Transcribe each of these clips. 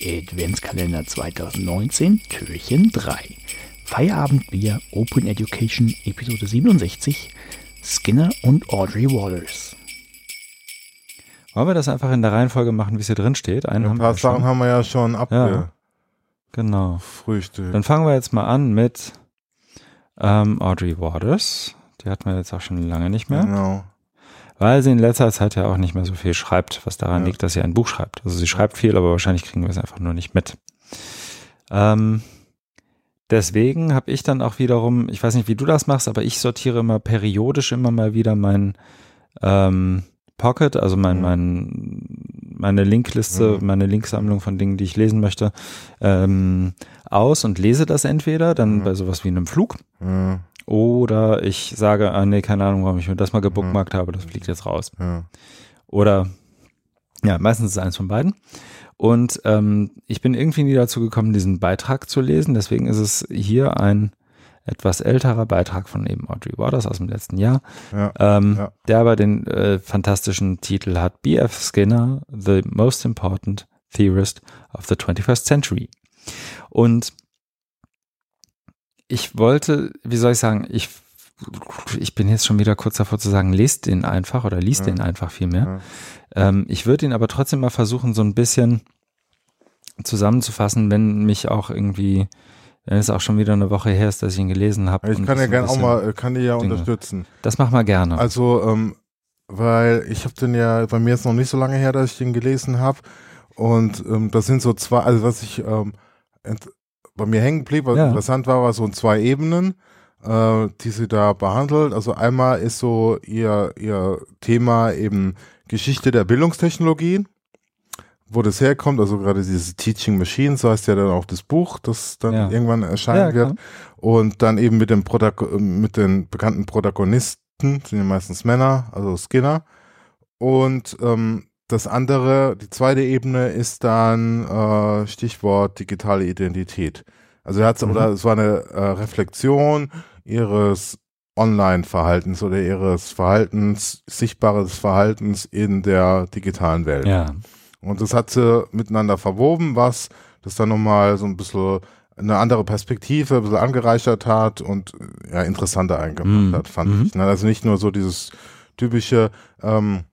Adventskalender 2019, Türchen 3. Feierabendbier Open Education, Episode 67, Skinner und Audrey Waters. Wollen wir das einfach in der Reihenfolge machen, wie es hier drin steht? Einen ein paar Sachen haben wir ja schon abgefrühstückt. Ja, genau. Dann fangen wir jetzt mal an mit ähm, Audrey Waters. Die hatten wir jetzt auch schon lange nicht mehr. Genau. Weil sie in letzter Zeit ja auch nicht mehr so viel schreibt, was daran ja. liegt, dass sie ein Buch schreibt. Also sie schreibt viel, aber wahrscheinlich kriegen wir es einfach nur nicht mit. Ähm, deswegen habe ich dann auch wiederum, ich weiß nicht, wie du das machst, aber ich sortiere immer periodisch immer mal wieder mein ähm, Pocket, also mein, mhm. mein, meine Linkliste, mhm. meine Linksammlung von Dingen, die ich lesen möchte, ähm, aus und lese das entweder dann mhm. bei sowas wie einem Flug. Mhm. Oder ich sage, ah, nee, keine Ahnung, warum ich mir das mal gebookmarkt habe, das fliegt jetzt raus. Ja. Oder ja, meistens ist es eins von beiden. Und ähm, ich bin irgendwie nie dazu gekommen, diesen Beitrag zu lesen. Deswegen ist es hier ein etwas älterer Beitrag von eben Audrey Waters aus dem letzten Jahr, ja, ähm, ja. der aber den äh, fantastischen Titel hat B.F. Skinner, The Most Important Theorist of the 21st Century. Und ich wollte, wie soll ich sagen, ich, ich bin jetzt schon wieder kurz davor zu sagen, lest den einfach oder liest ja. den einfach viel mehr. Ja. Ähm, ich würde ihn aber trotzdem mal versuchen, so ein bisschen zusammenzufassen, wenn mich auch irgendwie, wenn es auch schon wieder eine Woche her ist, dass ich ihn gelesen habe. Ich kann ja gerne auch mal, kann die ja Dinge. unterstützen. Das mach mal gerne. Also, ähm, weil ich habe den ja, bei mir ist noch nicht so lange her, dass ich den gelesen habe. Und ähm, das sind so zwei, also was ich ähm, bei mir hängen blieb, was ja. interessant war, war so in zwei Ebenen, äh, die sie da behandelt. Also einmal ist so ihr, ihr Thema eben Geschichte der Bildungstechnologien, wo das herkommt, also gerade diese Teaching Machine, so heißt ja dann auch das Buch, das dann ja. irgendwann erscheinen ja, wird. Und dann eben mit dem Protago mit den bekannten Protagonisten, sind ja meistens Männer, also Skinner. Und ähm, das andere, die zweite Ebene ist dann äh, Stichwort digitale Identität. Also er hat mhm. oder es war eine äh, Reflexion ihres Online-Verhaltens oder ihres Verhaltens, sichtbares Verhaltens in der digitalen Welt. Ja. Und das hat sie miteinander verwoben, was das dann nochmal so ein bisschen eine andere Perspektive, ein bisschen angereichert hat und ja, interessanter eingemacht mhm. hat, fand mhm. ich. Ne? Also nicht nur so dieses typische, ähm,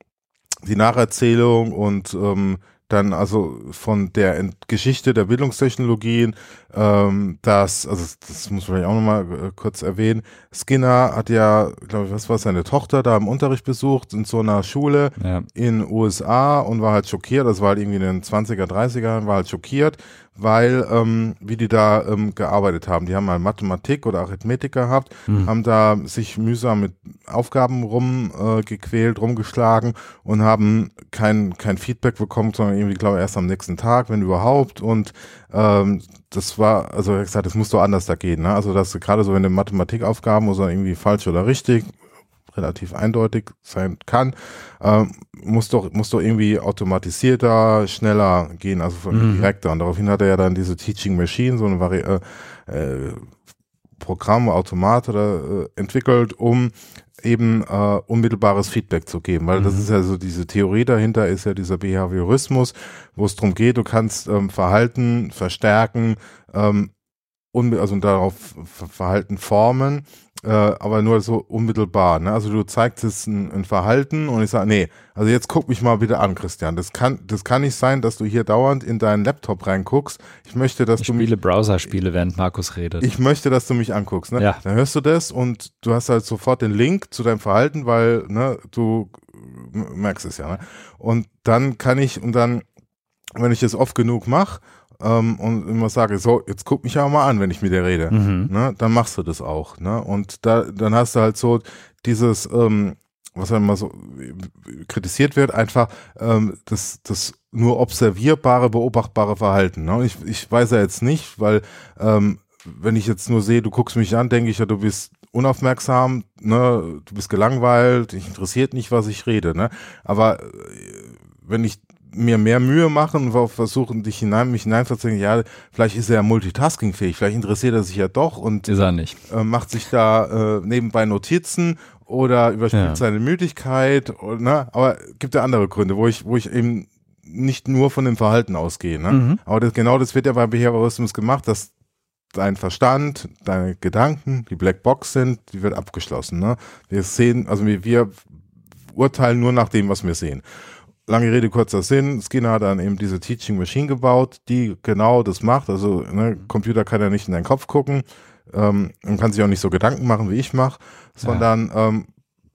die Nacherzählung und ähm, dann also von der Ent Geschichte der Bildungstechnologien, ähm, das, also das muss man vielleicht auch nochmal äh, kurz erwähnen. Skinner hat ja, glaube ich, was war seine Tochter da im Unterricht besucht in so einer Schule ja. in USA und war halt schockiert, das war halt irgendwie in den 20er, 30er, war halt schockiert, weil ähm, wie die da ähm, gearbeitet haben. Die haben mal Mathematik oder Arithmetik gehabt, mhm. haben da sich mühsam mit Aufgaben rumgequält, äh, rumgeschlagen und haben kein, kein Feedback bekommen, sondern irgendwie, glaube ich, erst am nächsten Tag, wenn überhaupt. Und ähm, das war, also hat gesagt, das muss doch anders da gehen. Ne? Also das gerade so, wenn du Mathematikaufgaben oder irgendwie falsch oder richtig, relativ eindeutig sein kann, ähm, muss doch muss doch irgendwie automatisierter, schneller gehen, also von mhm. direkter. Und daraufhin hat er ja dann diese Teaching Machine, so eine Vari äh, äh, Programm, Automat oder äh, entwickelt, um eben äh, unmittelbares Feedback zu geben, weil mhm. das ist ja so diese Theorie dahinter ist ja dieser Behaviorismus, wo es darum geht, du kannst ähm, Verhalten verstärken, ähm, also darauf Verhalten formen äh, aber nur so unmittelbar. Ne? Also du zeigst jetzt ein, ein Verhalten und ich sage, nee, also jetzt guck mich mal bitte an, Christian. Das kann, das kann nicht sein, dass du hier dauernd in deinen Laptop reinguckst. Ich möchte, dass ich du spiele mich, Browser-Spiele, während Markus redet. Ich möchte, dass du mich anguckst. Ne? Ja. Dann hörst du das und du hast halt sofort den Link zu deinem Verhalten, weil ne, du merkst es ja. Ne? Und dann kann ich und dann wenn ich das oft genug mache ähm, und immer sage, so, jetzt guck mich ja mal an, wenn ich mit dir rede, mhm. ne, dann machst du das auch. Ne? Und da, dann hast du halt so dieses, ähm, was dann immer so kritisiert wird, einfach ähm, das, das nur observierbare, beobachtbare Verhalten. Ne? Ich, ich weiß ja jetzt nicht, weil ähm, wenn ich jetzt nur sehe, du guckst mich an, denke ich ja, du bist unaufmerksam, ne, du bist gelangweilt, dich interessiert nicht, was ich rede, ne? Aber äh, wenn ich mir mehr Mühe machen und versuchen, dich hinein, mich hineinverzuziehen, ja, vielleicht ist er ja multitaskingfähig, vielleicht interessiert er sich ja doch und ist er nicht. Äh, macht sich da äh, nebenbei Notizen oder überspielt ja. seine Müdigkeit, oder, ne? aber gibt ja andere Gründe, wo ich, wo ich eben nicht nur von dem Verhalten ausgehen. Ne? Mhm. Aber das, genau das wird ja bei Behaviorismus gemacht, dass dein Verstand, deine Gedanken, die Blackbox sind, die wird abgeschlossen. Ne? Wir sehen, also wir, wir urteilen nur nach dem, was wir sehen. Lange Rede, kurzer Sinn. Skinner hat dann eben diese Teaching Machine gebaut, die genau das macht. Also ne, Computer kann ja nicht in deinen Kopf gucken ähm, und kann sich auch nicht so Gedanken machen, wie ich mache, sondern ja. ähm,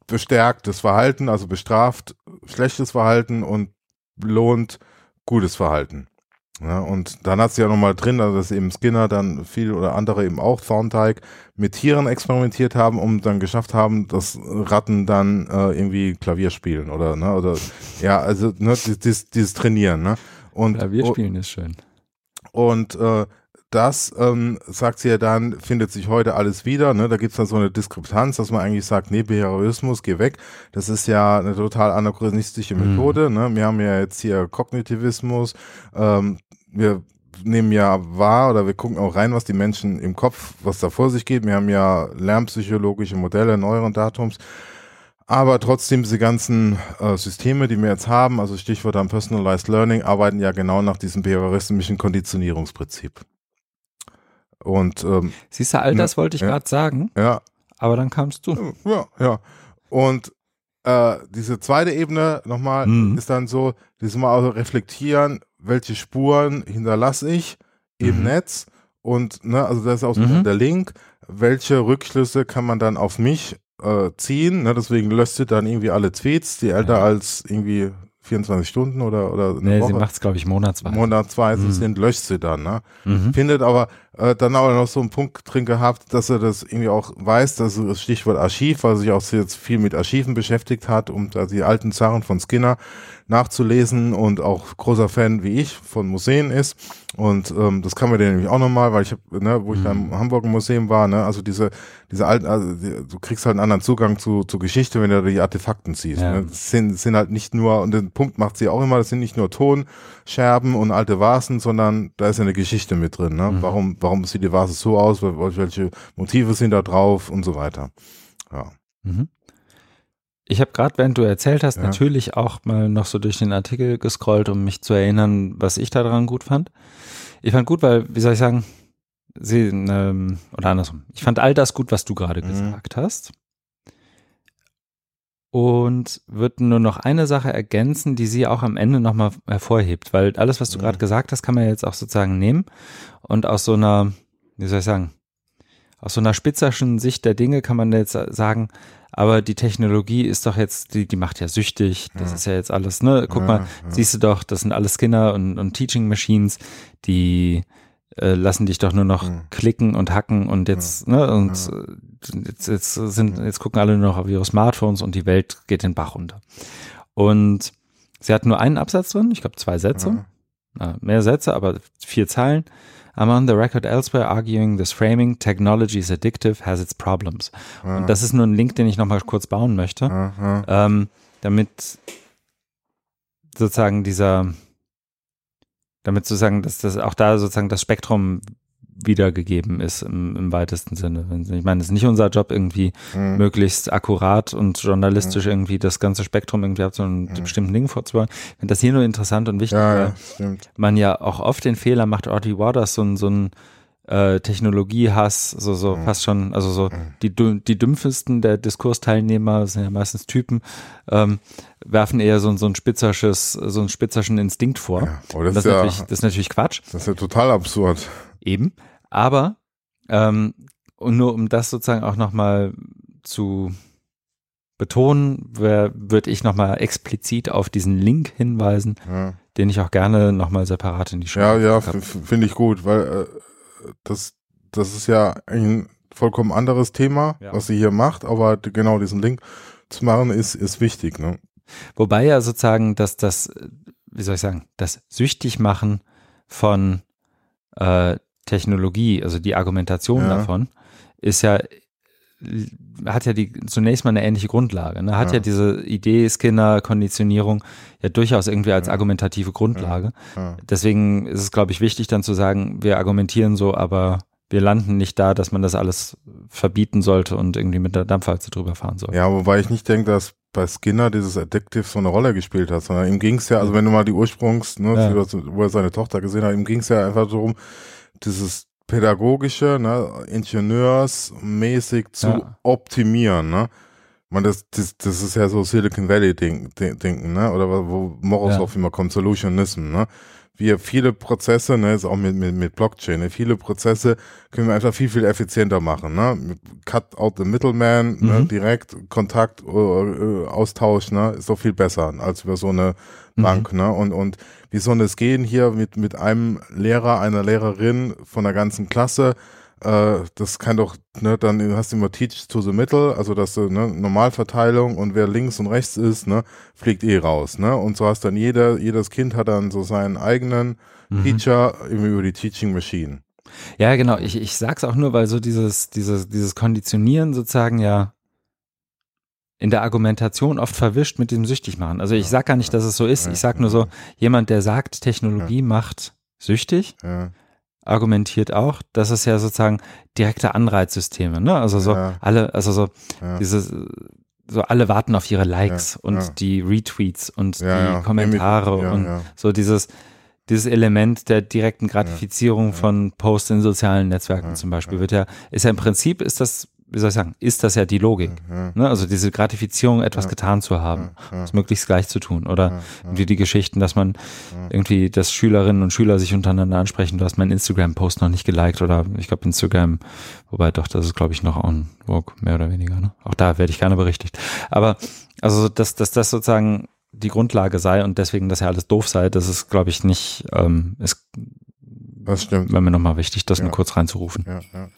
bestärkt das Verhalten, also bestraft schlechtes Verhalten und belohnt gutes Verhalten. Ja, und dann hat sie ja nochmal drin, also dass eben Skinner dann viel oder andere eben auch Thornteig mit Tieren experimentiert haben, um dann geschafft haben, dass Ratten dann äh, irgendwie Klavier spielen oder, ne, oder, ja, also, ne, dieses, dieses Trainieren, ne. Und, Klavier spielen ist schön. Und, äh, das, ähm, sagt sie ja dann, findet sich heute alles wieder. Ne? Da gibt es dann so eine Diskrepanz, dass man eigentlich sagt, nee, Behaviorismus, geh weg. Das ist ja eine total anachronistische mhm. Methode. Mhm. Ne? Wir haben ja jetzt hier Kognitivismus. Ähm, wir nehmen ja wahr oder wir gucken auch rein, was die Menschen im Kopf, was da vor sich geht. Wir haben ja lernpsychologische Modelle, neueren Datums. Aber trotzdem, diese ganzen äh, Systeme, die wir jetzt haben, also Stichwort am Personalized Learning, arbeiten ja genau nach diesem behavioristischen Konditionierungsprinzip. Und ähm, siehst du, all das ne, wollte ich ja, gerade sagen. Ja. Aber dann kamst du. Ja, ja. Und äh, diese zweite Ebene nochmal mhm. ist dann so, dieses Mal also reflektieren, welche Spuren hinterlasse ich im mhm. Netz und ne, also das ist auch mhm. der Link, welche Rückschlüsse kann man dann auf mich äh, ziehen, ne, deswegen löscht sie dann irgendwie alle Tweets, die älter ja. als irgendwie 24 Stunden oder, oder eine nee, Woche. sie macht es, glaube ich, monatsweise. Monatsweise mhm. sind, löscht sie dann, ne? Mhm. Findet aber äh, dann aber noch so einen Punkt drin gehabt, dass er das irgendwie auch weiß, dass das Stichwort Archiv, weil er sich auch jetzt viel mit Archiven beschäftigt hat, um da die alten Sachen von Skinner nachzulesen und auch großer Fan wie ich von Museen ist. Und ähm, das kann man dir nämlich auch nochmal, weil ich habe, ne, wo ich mhm. da im mhm. Hamburger Museum war, ne, also diese, diese alten, also die, du kriegst halt einen anderen Zugang zu, zu Geschichte, wenn du die Artefakten siehst. Ja. Ne? Das sind, sind halt nicht nur, und den Punkt macht sie auch immer, das sind nicht nur Tonscherben und alte Vasen, sondern da ist ja eine Geschichte mit drin. Ne? Mhm. Warum, warum sieht die Vase so aus, welche Motive sind da drauf und so weiter. Ja. Mhm. Ich habe gerade, während du erzählt hast, ja. natürlich auch mal noch so durch den Artikel gescrollt, um mich zu erinnern, was ich daran gut fand. Ich fand gut, weil, wie soll ich sagen, sie, ähm, oder andersrum, ich fand all das gut, was du gerade mhm. gesagt hast. Und würde nur noch eine Sache ergänzen, die sie auch am Ende nochmal hervorhebt, weil alles, was du mhm. gerade gesagt hast, kann man jetzt auch sozusagen nehmen und aus so einer, wie soll ich sagen, aus so einer spitzerschen Sicht der Dinge kann man jetzt sagen, aber die Technologie ist doch jetzt, die, die macht ja süchtig, das ja. ist ja jetzt alles, ne? Guck ja, mal, ja. siehst du doch, das sind alles Skinner und, und Teaching Machines, die äh, lassen dich doch nur noch klicken und hacken und jetzt, ne, und jetzt, jetzt sind, jetzt gucken alle nur noch auf ihre Smartphones und die Welt geht den Bach runter. Und sie hat nur einen Absatz drin, ich glaube zwei Sätze, mehr Sätze, aber vier Zeilen. I'm on the record elsewhere arguing this framing technology is addictive, has its problems. Und das ist nur ein Link, den ich nochmal kurz bauen möchte, ja, ähm, damit sozusagen dieser, damit sozusagen, dass das auch da sozusagen das Spektrum wiedergegeben ist im, im weitesten Sinne. Ich meine, es ist nicht unser Job, irgendwie mhm. möglichst akkurat und journalistisch mhm. irgendwie das ganze Spektrum irgendwie ab so einem mhm. bestimmten Ding vorzubauen. Wenn das hier nur interessant und wichtig, ja, weil man ja auch oft den Fehler macht, Audrey Waters so ein, so ein äh, Technologiehass, so, so mhm. fast schon, also so mhm. die, die dümpfesten der Diskursteilnehmer, das sind ja meistens Typen, ähm, werfen eher so, so ein spitzersches, so einen spitzerschen Instinkt vor. Ja, oh, das, das, ist ja, das ist natürlich Quatsch. Das ist ja total absurd. Eben. Aber, ähm, und nur um das sozusagen auch nochmal zu betonen, würde ich nochmal explizit auf diesen Link hinweisen, ja. den ich auch gerne nochmal separat in die Show Ja, ja, finde ich gut, weil äh, das, das ist ja ein vollkommen anderes Thema, ja. was sie hier macht, aber genau diesen Link zu machen ist, ist wichtig. Ne? Wobei ja sozusagen, dass das, wie soll ich sagen, das süchtig machen von äh, Technologie, also die Argumentation ja. davon, ist ja hat ja die zunächst mal eine ähnliche Grundlage. Ne? Hat ja. ja diese Idee Skinner Konditionierung ja durchaus irgendwie als argumentative Grundlage. Ja. Deswegen ist es, glaube ich, wichtig dann zu sagen, wir argumentieren so, aber wir landen nicht da, dass man das alles verbieten sollte und irgendwie mit der Dampfwalze drüber fahren soll. Ja, wobei ich nicht denke, dass bei Skinner dieses Addictive so eine Rolle gespielt hat, sondern ihm ging es ja, also wenn du mal die Ursprungs, ne, ja. wo er seine Tochter gesehen hat, ihm ging es ja einfach darum, dieses pädagogische, ne, ingenieursmäßig zu ja. optimieren, ne? Man, das, das, das ist ja so Silicon Valley Ding, ne? Oder wo Morozov ja. immer kommt, Solutionism, ne? Wir viele Prozesse, ne, ist auch mit, mit, mit Blockchain, ne, viele Prozesse können wir einfach viel, viel effizienter machen, ne? Cut out the middleman, ne, mhm. ne, direkt Kontakt, äh, äh, Austausch, ne, ist doch viel besser als über so eine mhm. Bank, ne? Und, und wie soll es gehen hier mit, mit einem Lehrer, einer Lehrerin von der ganzen Klasse, äh, das kann doch, ne, dann hast du immer Teach to the Middle, also dass du, ne, Normalverteilung und wer links und rechts ist, ne, fliegt eh raus, ne, und so hast dann jeder, jedes Kind hat dann so seinen eigenen mhm. Teacher über die Teaching Machine. Ja, genau, ich, ich sag's auch nur, weil so dieses, dieses, dieses Konditionieren sozusagen ja in der Argumentation oft verwischt mit dem süchtig machen. Also ich sag gar nicht, dass es so ist. Ich sag nur so, jemand, der sagt, Technologie macht süchtig, ja argumentiert auch, dass es ja sozusagen direkte Anreizsysteme, ne? Also so ja. alle, also so ja. dieses so alle warten auf ihre Likes ja, und die Retweets und die Kommentare und so dieses dieses Element der direkten Gratifizierung von Posts in sozialen Netzwerken zum Beispiel wird ja, ist ja im Prinzip ist das wie soll ich sagen, ist das ja die Logik. Ja. Ne? Also diese Gratifizierung, etwas ja. getan zu haben, ja. es möglichst gleich zu tun. Oder irgendwie die Geschichten, dass man irgendwie, dass Schülerinnen und Schüler sich untereinander ansprechen, du hast meinen Instagram-Post noch nicht geliked oder ich glaube Instagram, wobei doch, das ist glaube ich noch on Vogue, mehr oder weniger. Ne? Auch da werde ich gerne berichtigt. Aber also, dass, dass das sozusagen die Grundlage sei und deswegen, dass ja alles doof sei, das ist, glaube ich, nicht, ähm, ist, das stimmt. Wäre mir nochmal wichtig, das nur kurz reinzurufen. Ja, ja.